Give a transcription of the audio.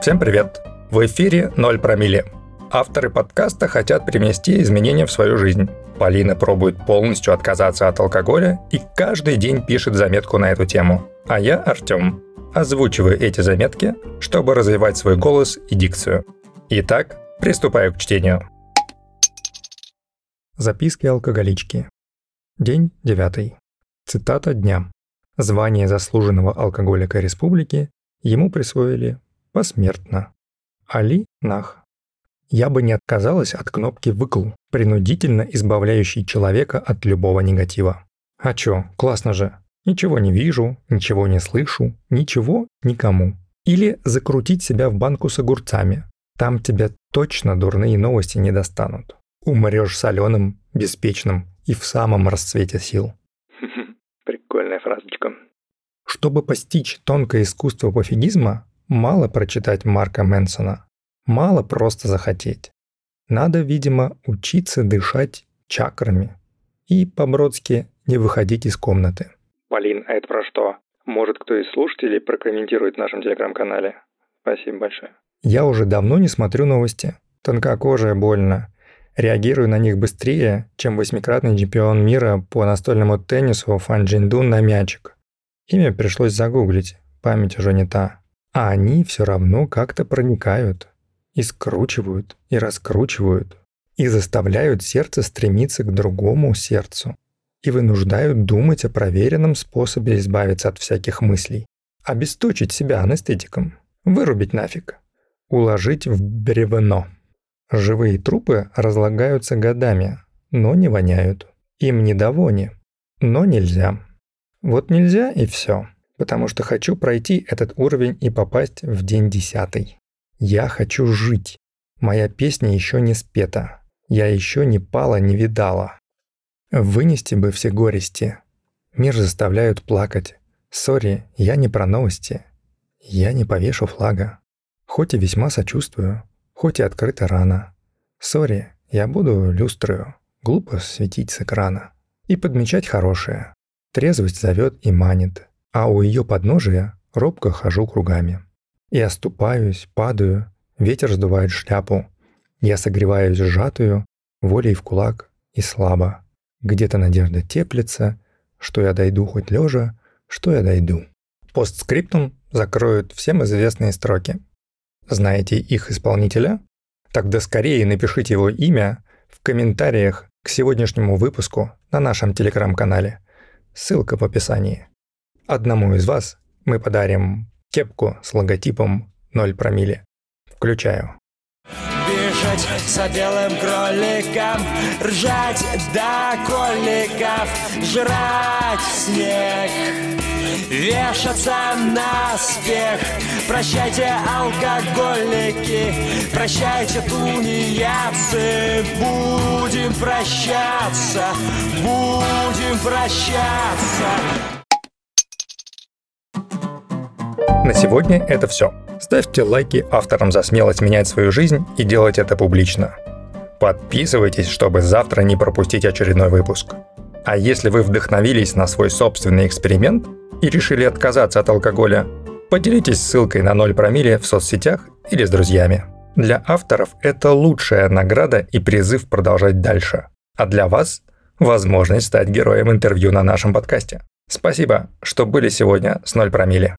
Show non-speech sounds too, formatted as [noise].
Всем привет! В эфире «Ноль промилле». Авторы подкаста хотят привнести изменения в свою жизнь. Полина пробует полностью отказаться от алкоголя и каждый день пишет заметку на эту тему. А я, Артем, озвучиваю эти заметки, чтобы развивать свой голос и дикцию. Итак, приступаю к чтению. Записки алкоголички. День девятый. Цитата дня. Звание заслуженного алкоголика республики ему присвоили посмертно. Али Нах. Я бы не отказалась от кнопки «выкл», принудительно избавляющей человека от любого негатива. А чё, классно же. Ничего не вижу, ничего не слышу, ничего никому. Или закрутить себя в банку с огурцами. Там тебя точно дурные новости не достанут. Умрешь соленым, беспечным и в самом расцвете сил. [laughs] Прикольная фразочка. Чтобы постичь тонкое искусство пофигизма, Мало прочитать Марка Мэнсона, мало просто захотеть. Надо, видимо, учиться дышать чакрами и по-бродски не выходить из комнаты. Полин, а это про что? Может, кто из слушателей прокомментирует в нашем телеграм-канале? Спасибо большое. Я уже давно не смотрю новости. Тонкокожая больно. Реагирую на них быстрее, чем восьмикратный чемпион мира по настольному теннису Фан Джиндун на мячик. Имя пришлось загуглить, память уже не та. А они все равно как-то проникают, и скручивают, и раскручивают, и заставляют сердце стремиться к другому сердцу, и вынуждают думать о проверенном способе избавиться от всяких мыслей, обесточить себя анестетиком, вырубить нафиг, уложить в бревно. Живые трупы разлагаются годами, но не воняют. Им не до вони, но нельзя. Вот нельзя и все потому что хочу пройти этот уровень и попасть в день десятый. Я хочу жить. Моя песня еще не спета. Я еще не пала, не видала. Вынести бы все горести. Мир заставляют плакать. Сори, я не про новости. Я не повешу флага. Хоть и весьма сочувствую, хоть и открыто рано. Сори, я буду люстрою, глупо светить с экрана. И подмечать хорошее. Трезвость зовет и манит а у ее подножия робко хожу кругами. И оступаюсь, падаю, ветер сдувает шляпу. Я согреваюсь сжатою волей в кулак и слабо. Где-то надежда теплится, что я дойду хоть лежа, что я дойду. Постскриптум закроют всем известные строки. Знаете их исполнителя? Тогда скорее напишите его имя в комментариях к сегодняшнему выпуску на нашем телеграм-канале. Ссылка в описании. Одному из вас мы подарим кепку с логотипом 0 промилле. Включаю. Бежать за белым кроликом, ржать до коликов, жрать снег, вешаться на спех. Прощайте, алкоголики, прощайте, тунеядцы, будем прощаться, будем прощаться. На сегодня это все. Ставьте лайки авторам за смелость менять свою жизнь и делать это публично. Подписывайтесь, чтобы завтра не пропустить очередной выпуск. А если вы вдохновились на свой собственный эксперимент и решили отказаться от алкоголя, поделитесь ссылкой на 0 промилле в соцсетях или с друзьями. Для авторов это лучшая награда и призыв продолжать дальше. А для вас – возможность стать героем интервью на нашем подкасте. Спасибо, что были сегодня с 0 промилле.